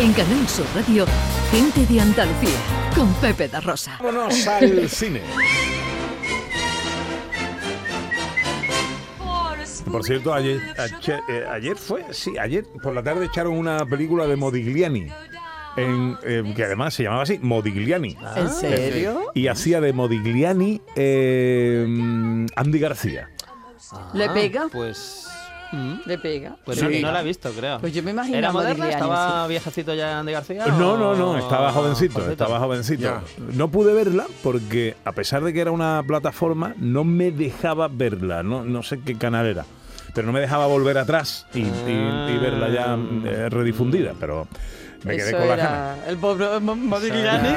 En Canal Sur Radio, Gente de Andalucía, con Pepe da Rosa. Vámonos al cine. Por cierto, ayer, ayer, eh, ayer fue, sí, ayer por la tarde echaron una película de Modigliani. En, eh, que además se llamaba así, Modigliani. ¿En serio? Y hacía de Modigliani eh, Andy García. ¿Le Ah, pega? Pues. ¿Le pega? Pues Sí. no, no la he visto, creo. Pues yo me imagino ¿Era moderna? ¿Estaba viejecito ya Andy García? No, no, no, estaba jovencito, jovencito? estaba jovencito. Ya. No pude verla porque a pesar de que era una plataforma, no me dejaba verla, no, no sé qué canal era, pero no me dejaba volver atrás y, y- y verla ya eh, redifundida, pero me quedé Eso con la era ganas. el Modigliani.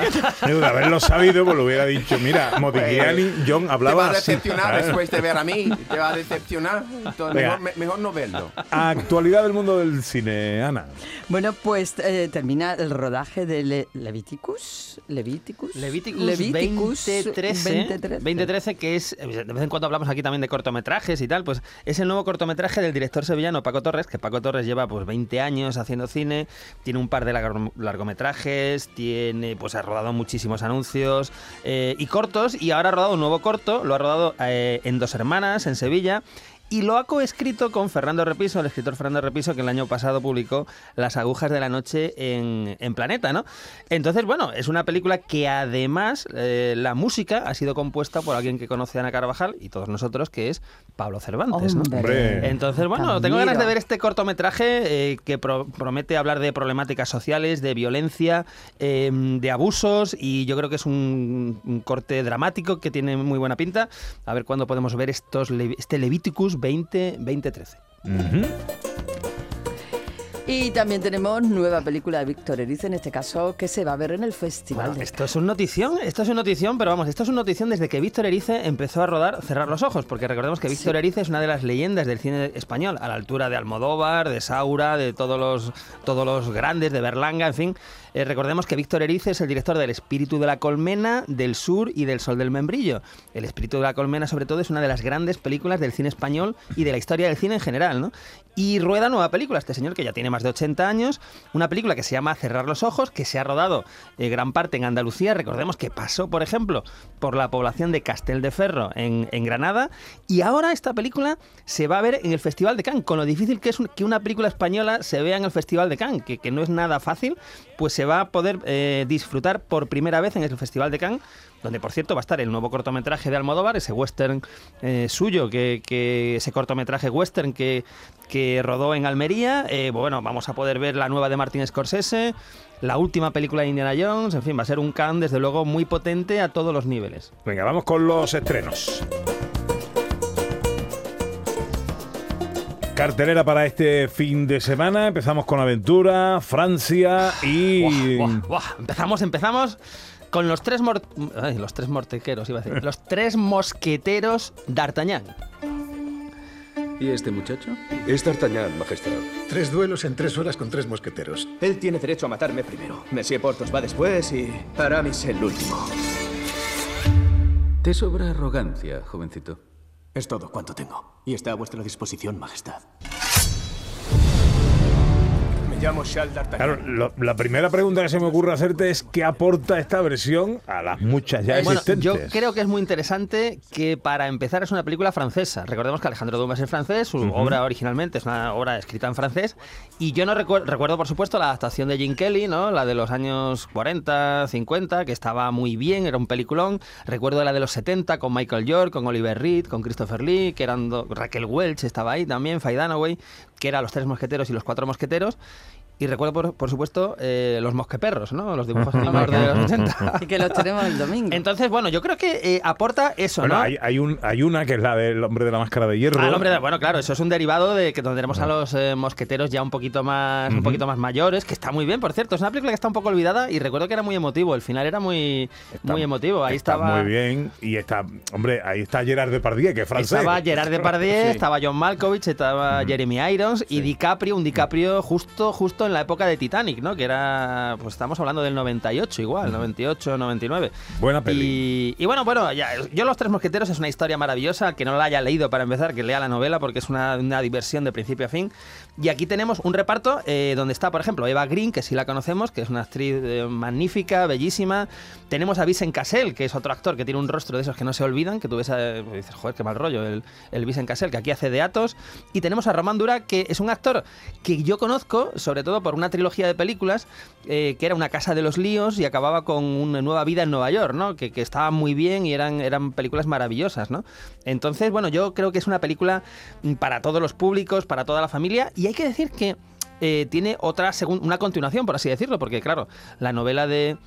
De haberlo sabido, pues lo hubiera dicho. Mira, Modigliani, John Te va hablaba a así. decepcionar después de ver a mí. Te va a decepcionar. Entonces, mejor, me- mejor no verlo. Actualidad del mundo del cine, Ana. Bueno, pues eh, termina el rodaje de Le- Leviticus. Leviticus. Leviticus, Leviticus 2013, 2013. 2013, que es, de vez en cuando hablamos aquí también de cortometrajes y tal, pues es el nuevo cortometraje del director sevillano Paco Torres, que Paco Torres lleva pues 20 años haciendo cine, tiene un par de largo- largometrajes, tiene pues ha rodado muchísimos anuncios eh, y cortos, y ahora ha rodado un nuevo corto, lo ha rodado eh, en Dos Hermanas, en Sevilla, y lo ha coescrito con Fernando Repiso, el escritor Fernando Repiso, que el año pasado publicó Las agujas de la noche en, en Planeta, ¿no? Entonces, bueno, es una película que además eh, la música ha sido compuesta por alguien que conoce a Ana Carvajal y todos nosotros, que es Pablo Cervantes, ¿no? Hombre. Entonces, bueno, Te tengo ganas de ver este cortometraje eh, que pro- promete hablar de problemáticas sociales, de violencia, eh, de abusos y yo creo que es un, un corte dramático que tiene muy buena pinta. A ver cuándo podemos ver estos Le- este Leviticus 20, 2013. Ujú. Y también tenemos nueva película de Víctor Erice, en este caso, que se va a ver en el Festival Bueno, de esto es un notición, esto es una notición, pero vamos, esto es una notición desde que Víctor Erice empezó a rodar Cerrar los Ojos, porque recordemos que Víctor Erice es una de las leyendas del cine español, a la altura de Almodóvar, de Saura, de todos los, todos los grandes, de Berlanga, en fin. Eh, recordemos que Víctor Erice es el director del Espíritu de la Colmena, del Sur y del Sol del Membrillo. El Espíritu de la Colmena, sobre todo, es una de las grandes películas del cine español y de la historia del cine en general. Y rueda nueva película, este señor que ya tiene más de 80 años, una película que se llama Cerrar los Ojos, que se ha rodado eh, gran parte en Andalucía. Recordemos que pasó, por ejemplo, por la población de Castel de Ferro en, Granada. Y ahora esta película se va a ver en el Festival de Cannes, con lo difícil que es que una película española se vea en el Festival de Cannes, que, que no es nada fácil, pues se va a poder eh, disfrutar por primera vez en el Festival de Cannes donde por cierto va a estar el nuevo cortometraje de Almodóvar, ese western eh, suyo, que, ese cortometraje western que, que rodó en Almería. Eh, bueno, vamos a poder ver la nueva de Martin Scorsese, la última película de Indiana Jones, en fin, va a ser un can desde luego muy potente a todos los niveles. Venga, vamos con los estrenos. Cartelera para este fin de semana. Empezamos con Aventura, Francia y. Buah, buah, buah. Empezamos, empezamos con los tres mor- ay, los tres mortequeros, iba a decir, los tres mosqueteros d'Artagnan. ¿Y este muchacho? Es D'Artagnan, Majestad. Tres duelos en tres horas con tres mosqueteros. Él tiene derecho a matarme primero. Monsieur Portos va después y Aramis el último. Te sobra arrogancia, jovencito. Es todo cuanto tengo. Y está a vuestra disposición, Majestad. Llamo. Claro, lo- la primera pregunta que se me ocurre hacerte es ¿qué aporta esta versión a las muchas ya Bueno, existentes? yo creo que es muy interesante que para empezar es una película francesa. Recordemos que Alejandro Dumas es francés, su obra originalmente es una obra escrita en francés y yo no recuerdo, recuerdo por supuesto la adaptación de Jim Kelly, ¿no? La de los años 40, 50, que estaba muy bien, era un peliculón. Recuerdo la de los 70 con Michael York, con Oliver Reed, con Christopher Lee, que eran Raquel Welch estaba ahí también, Faye Dunaway, que eran los tres mosqueteros y los cuatro mosqueteros. Y recuerdo, por, por supuesto, eh, los mosqueperros, ¿no? Los dibujos animados de los 80. Y que los tenemos el domingo. Entonces, bueno, yo creo que eh, aporta eso, Bueno, ¿no? hay, hay un, hay una que es la del hombre de la máscara de hierro. Ah, el hombre de- bueno, claro, eso es un derivado de que donde tenemos a los eh, mosqueteros ya un poquito más, un poquito más mayores, que está muy bien, por cierto. Es una película que está un poco olvidada y recuerdo que era muy emotivo. El final era muy, Está- muy emotivo. Ahí está estaba. muy bien. Y está, hombre, ahí está Gerard Depardieu, que es francés. Estaba Gerard Depardieu, estaba John Malkovich, estaba Jeremy Irons y DiCaprio, un DiCaprio justo, justo justo en la época de Titanic, ¿no? Que era, pues estamos hablando del 98 igual, 98, 99. Buena peli. Y, y bueno, bueno, ya, yo Los Tres Mosqueteros es una historia maravillosa, que no la haya leído para empezar, que lea la novela porque es una, una diversión de principio a fin. Y aquí tenemos un reparto eh, donde está, por ejemplo, Eva Green, que sí la conocemos, que es una actriz eh, magnífica, bellísima. Tenemos a Vincent Cassel, que es otro actor que tiene un rostro de esos que no se olvidan, que tú ves, a, pues dices, joder, qué mal rollo, el, el Vincent Cassel, que aquí hace de Atos. Y tenemos a Román Dura, que es un actor que yo conozco, sobre todo por una trilogía de películas, eh, que era Una casa de los líos y acababa con una nueva vida en Nueva York, ¿no? Que, que estaba muy bien y eran, eran películas maravillosas, ¿no? Entonces, bueno, yo creo que es una película mm, para todos los públicos, para toda la familia, y hay que decir que eh, tiene otra una continuación, por así decirlo, porque claro, la novela de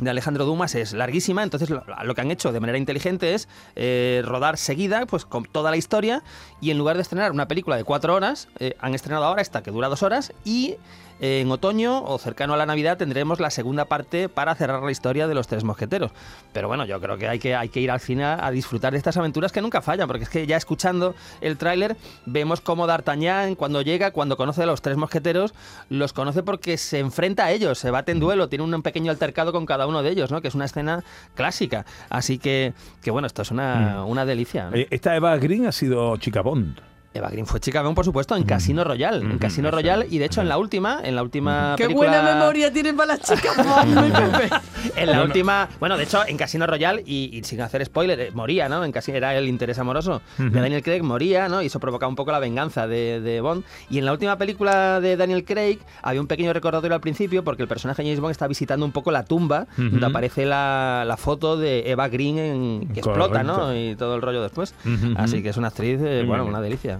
de Alejandro Dumas es larguísima, entonces lo, que han hecho de manera inteligente es eh, rodar seguida, pues con toda la historia, y en lugar de estrenar una película de cuatro horas, eh, han estrenado ahora esta que dura dos horas, y en otoño o cercano a la Navidad tendremos la segunda parte para cerrar la historia de los tres mosqueteros. Pero bueno, yo creo que hay que, hay que ir al cine a disfrutar de estas aventuras que nunca fallan, porque es que ya escuchando el tráiler vemos cómo D'Artagnan cuando llega, cuando conoce a los tres mosqueteros, los conoce porque se enfrenta a ellos, se bate en duelo, tiene un pequeño altercado con cada uno de ellos, ¿no? Que es una escena clásica. Así que, que bueno, esto es una, una delicia. ¿no? Eh, Esta Eva Green ha sido chica Bond. Eva Green fue chica por supuesto, en Casino Royale. En Casino Royale, y de hecho en la última, en la última Qué película- buena memoria tiene para las chicas. En la última, bueno, de hecho, en Casino Royale, y, y sin hacer spoiler, eh, moría, ¿no? En Casino era el interés amoroso de Daniel Craig, moría, ¿no? Y eso provocaba un poco la venganza de, de Bond. Y en la última película de Daniel Craig había un pequeño recordatorio al principio, porque el personaje de James Bond está visitando un poco la tumba, donde aparece la, la foto de Eva Green en- que explota, ¿no? Y todo el rollo después. Así que es una actriz, eh, bueno, una delicia.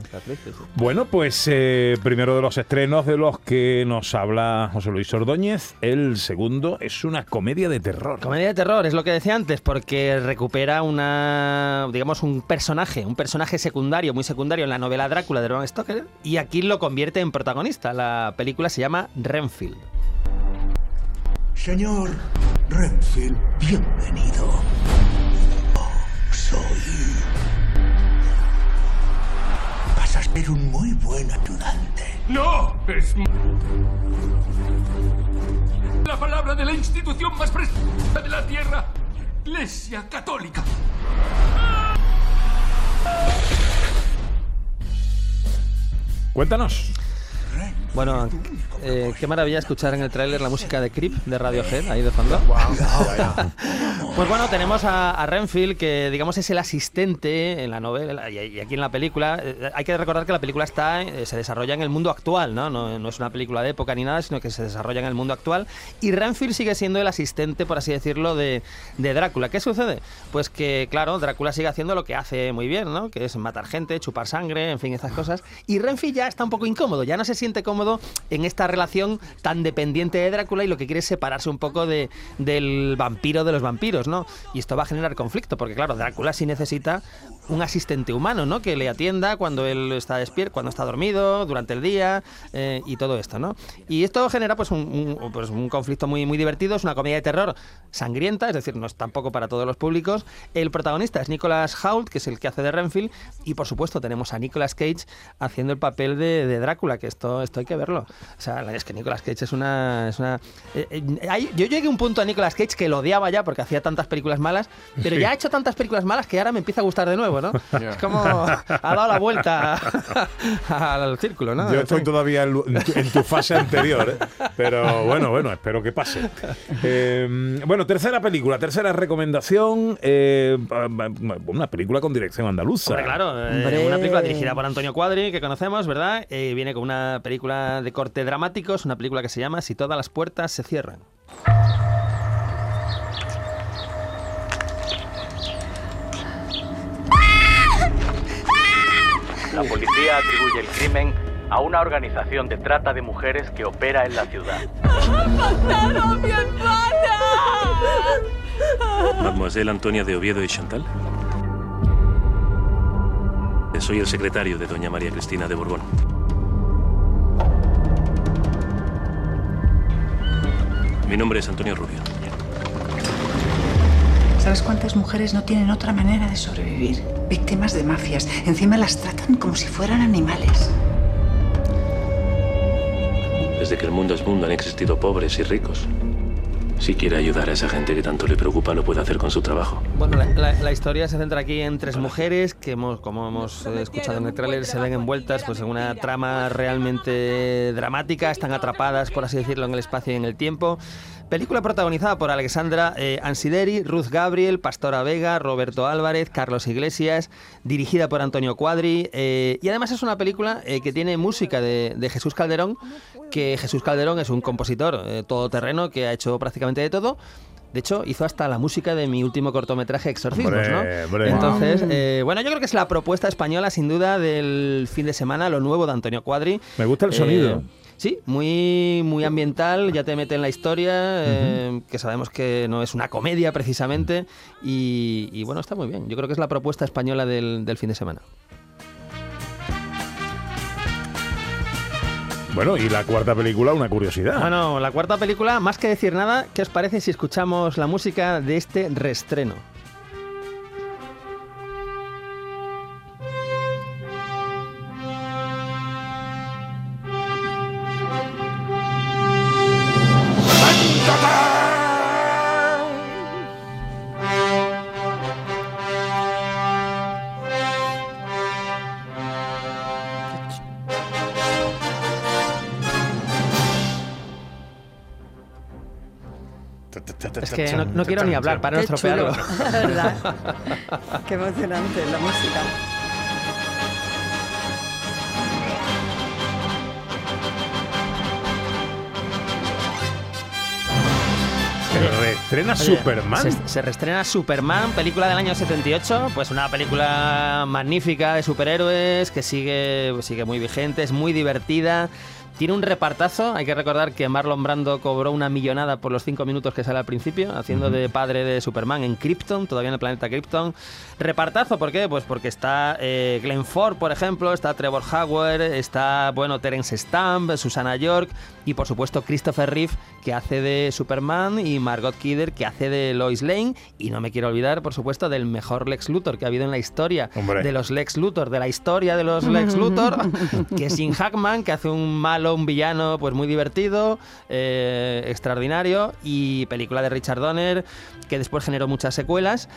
Bueno, pues eh, primero de los estrenos de los que nos habla José Luis Ordóñez, el segundo es una comedia de terror. Comedia de terror, es lo que decía antes, porque recupera una, digamos, un personaje, un personaje secundario, muy secundario en la novela Drácula de Bram Stoker, y aquí lo convierte en protagonista. La película se llama Renfield. Señor Renfield, bienvenido. Soy. Ser un muy buen ayudante. ¡No! Es. La palabra de la institución más prestigiosa de la Tierra. Iglesia Católica. Cuéntanos. Bueno, eh, qué maravilla escuchar en el tráiler la música de Creep de Radiohead ahí de fondo. Pues bueno, tenemos a, a Renfield, que digamos es el asistente en la novela y, aquí en la película. Eh, hay que recordar que la película está eh, se desarrolla en el mundo actual, ¿no? ¿no? no es una película de época ni nada, sino que se desarrolla en el mundo actual. Y Renfield sigue siendo el asistente, por así decirlo, de, de Drácula. ¿Qué sucede? Pues que, claro, Drácula sigue haciendo lo que hace muy bien, ¿no? Que es matar gente, chupar sangre, en fin, esas cosas. Y Renfield ya está un poco incómodo, ya no se siente cómodo en esta relación tan dependiente de Drácula y lo que quiere es separarse un poco de, del vampiro de los vampiros, Y esto va a generar conflicto, porque claro, Drácula sí necesita un asistente humano, ¿no? Que le atienda cuando él está despierto, cuando está dormido, durante el día eh, y todo esto, ¿no? Y esto genera pues un, pues, un conflicto muy, muy divertido, es una comedia de terror sangrienta, es decir, no es tampoco para todos los públicos. El protagonista es Nicholas Hoult, que es el que hace de Renfield, y por supuesto tenemos a Nicolas Cage haciendo el papel de, Drácula, que esto, esto hay que verlo. O sea, es que Nicolas Cage es una... Es una eh, eh, yo llegué a un punto a Nicolas Cage que lo odiaba ya porque hacía tantas películas malas, pero ya ha hecho tantas películas malas que ahora me empieza a gustar de nuevo, ¿no? Ya. Es como ha dado la vuelta al círculo, ¿no? Yo estoy todavía en, en tu, en tu fase anterior, ¿eh? pero bueno, bueno, espero que pase. Eh, bueno, tercera película, tercera recomendación, eh, una película con dirección andaluza. Hombre, claro, eh, una película dirigida por Antonio Cuadri, que conocemos, ¿verdad? Eh, viene con una película de corte dramático, es una película que se llama Si todas las puertas se cierran. La policía atribuye el crimen a una organización de trata de mujeres que opera en la ciudad. Mademoiselle Antonia de Oviedo y Chantal. Soy el secretario de doña María Cristina de Borbón. Mi nombre es Antonio Rubio. ¿Sabes cuántas mujeres no tienen otra manera de sobrevivir? Víctimas de mafias. Encima las tratan como si fueran animales. desde que el mundo es mundo han existido pobres y ricos. Si quiere ayudar a esa gente que tanto le preocupa, lo puede hacer con su trabajo. Bueno, la, la- la historia se centra aquí en tres mujeres que, hemos, como hemos eh, escuchado en el tráiler, se ven envueltas pues, en una trama realmente dramática, están atrapadas, por así decirlo, en el espacio y en el tiempo. Película protagonizada por Alexandra eh, Ansideri, Ruth Gabriel, Pastora Vega, Roberto Álvarez, Carlos Iglesias, dirigida por Antonio Cuadri. eh, y además es una película eh, que tiene música de, de Jesús Calderón, que Jesús Calderón es un compositor eh, todoterreno que ha hecho prácticamente de todo. De hecho, hizo hasta la música de mi último cortometraje Exorcismos, Hombre, ¿no? hombre. Entonces, eh, bueno, yo creo que es la propuesta española, sin duda, del fin de semana, lo nuevo de Antonio Cuadri. Me gusta el sonido. Sí, muy, muy ambiental, ya te mete en la historia, eh, que sabemos que no es una comedia precisamente, y, y bueno, está muy bien. Yo creo que es la propuesta española del, del fin de semana. Bueno, y la cuarta película, una curiosidad. Bueno, la cuarta película, más que decir nada, ¿qué os parece si escuchamos la música de este reestreno? Que no, no quiero ni hablar para no estropearlo. Qué emocionante la música. Se reestrena Oye, Superman. Se, se reestrena Superman, película del año 78, pues una película magnífica de superhéroes que sigue, sigue muy vigente, es muy divertida. Tiene un repartazo, hay que recordar que Marlon Brando cobró una millonada por los cinco minutos que sale al principio, haciendo de padre de Superman en Krypton, todavía en el planeta Krypton. Repartazo, ¿por qué? Pues porque está eh, Glenn Ford, por ejemplo, está Trevor Howard, está, bueno, Terence Stamp, Susana York y, por supuesto, Christopher Reeve, que hace de Superman, y Margot Kidder, que hace de Lois Lane. Y no me quiero olvidar, por supuesto, del mejor Lex Luthor que ha habido en la historia. Hombre. De los Lex Luthor, de la historia de los Lex Luthor, que es Jim Hackman, que hace un malo, un villano, pues muy divertido, eh, extraordinario, y película de Richard Donner, que después generó muchas secuelas.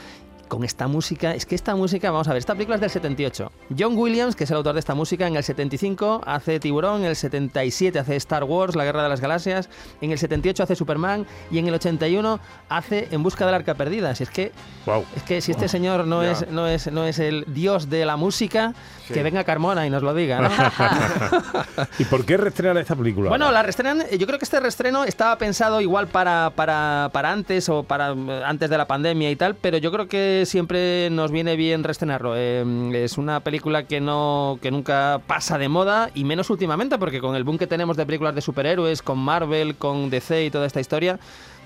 Con esta música, es que esta música, vamos a ver, esta película es del 78. John Williams, que es el autor de esta música, en el 75 hace Tiburón, en el 77 hace Star Wars, La Guerra de las Galaxias, en el 78 hace Superman y en el 81 hace En Busca del Arca Perdida. Si es que, Wow. es que si este señor no, es, no, es, no es el dios de la música, Sí. que venga Carmona y nos lo diga. ¿no? ¿Y por qué reestrenar esta película? Bueno, la reestrenan, yo creo que este reestreno estaba pensado igual para, para, para antes o para eh, antes de la pandemia y tal, pero yo creo que siempre nos viene bien reestrenarlo. Eh, es una película que no que nunca pasa de moda y menos últimamente, porque con el boom que tenemos de películas de superhéroes, con Marvel, con DC y toda esta historia.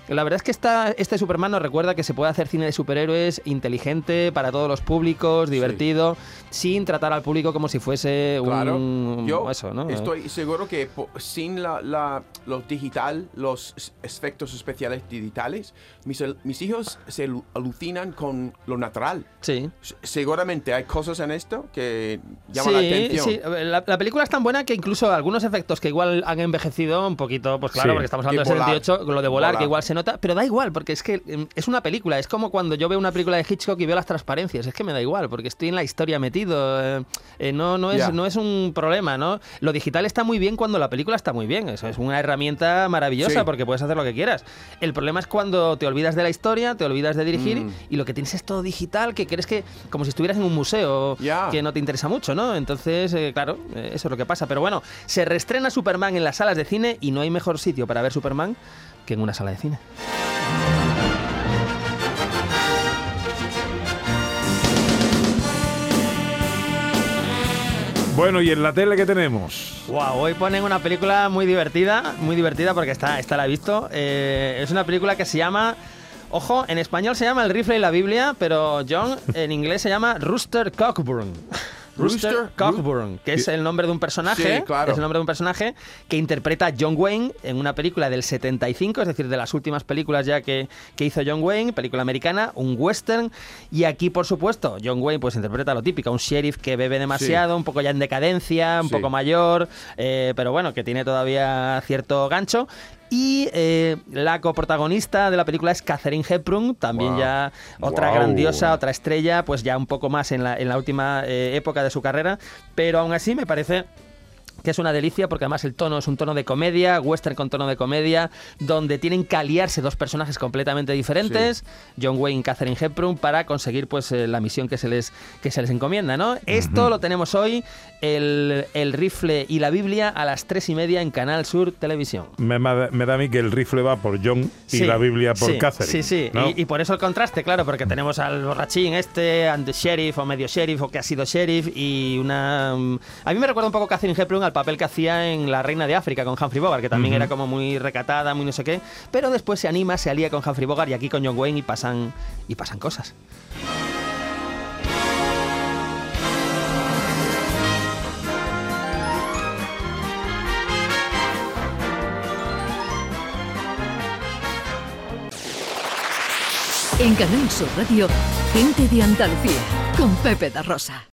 La verdad es que esta, este Superman nos recuerda que se puede hacer cine de superhéroes inteligente, para todos los públicos, divertido, sin tratar al público como si fuese Claro. un... Yo eso, ¿no? estoy seguro que sin la, la- lo digital, los efectos especiales digitales, mis, mis hijos se alu- alucinan con lo natural. Sí. Seguramente hay cosas en esto que llaman la Sí, atención. sí. La, la película es tan buena que incluso algunos efectos que igual han envejecido un poquito, pues claro, Sí. porque estamos hablando del volar. 78, lo de volar, Volar. que igual se nota, pero da igual, porque es que em, es una película, es como cuando yo veo una película de Hitchcock y veo las transparencias, es que me da igual, porque estoy en la historia metido, eh, eh, no, no, es, Ya. no es un problema, ¿no? Lo digital está muy bien cuando la película está muy bien, eso es una herramienta maravillosa Sí. porque puedes hacer lo que quieras. El problema es cuando te olvidas de la historia, te olvidas de dirigir Mm. y lo que tienes es todo digital, que crees que como si estuvieras en un museo, Ya. que no te interesa mucho, ¿no? Entonces, eh, claro, eh, eso es lo que pasa. Pero bueno, se reestrena Superman en las salas de cine y no hay mejor sitio para ver Superman que en una sala de cine. Bueno, ¿y en la tele qué tenemos? Wow, hoy ponen una película muy divertida, muy divertida porque esta, esta la he visto. Eh, es una película que se llama. Ojo, en español se llama El rifle y la Biblia, pero John en inglés se llama Rooster Cockburn. Rooster, Cockburn, que es el nombre de un personaje, Sí, claro. es el nombre de un personaje que interpreta a John Wayne en una película del 75, es decir, de las últimas películas ya que, que hizo John Wayne, película americana, un western, y aquí, por supuesto, John Wayne pues interpreta lo típico, un sheriff que bebe demasiado, un poco ya en decadencia, un Sí. poco mayor, eh, pero bueno, que tiene todavía cierto gancho. Y eh, la coprotagonista de la película es Catherine Hepburn, también Wow. ya otra Wow. grandiosa, otra estrella, pues ya un poco más en la, en la última eh, época de su carrera, pero aún así me parece que es una delicia porque además el tono es un tono de comedia, western con tono de comedia, donde tienen que aliarse dos personajes completamente diferentes, John Wayne y Catherine Hepburn, para conseguir pues eh, la misión que se les, que se les encomienda, ¿no? Esto lo tenemos hoy, el, el rifle y la Biblia, a las tres y media en Canal Sur Televisión. Me, me- da a mí que el rifle va por John y Sí, la Biblia por sí, Catherine. Sí, sí, ¿no? y, y por eso el contraste, claro, porque tenemos al borrachín este, and the sheriff o medio sheriff o que ha sido sheriff y una... mm, A mí me recuerda un poco Catherine Hepburn al papel que hacía en La Reina de África con Humphrey Bogart, que también era como muy recatada, muy no sé qué, pero después se anima, se alía con Humphrey Bogart y aquí con John Wayne y pasan, y pasan cosas. En Canal Sur Radio, gente de Andalucía, con Pepe da Rosa.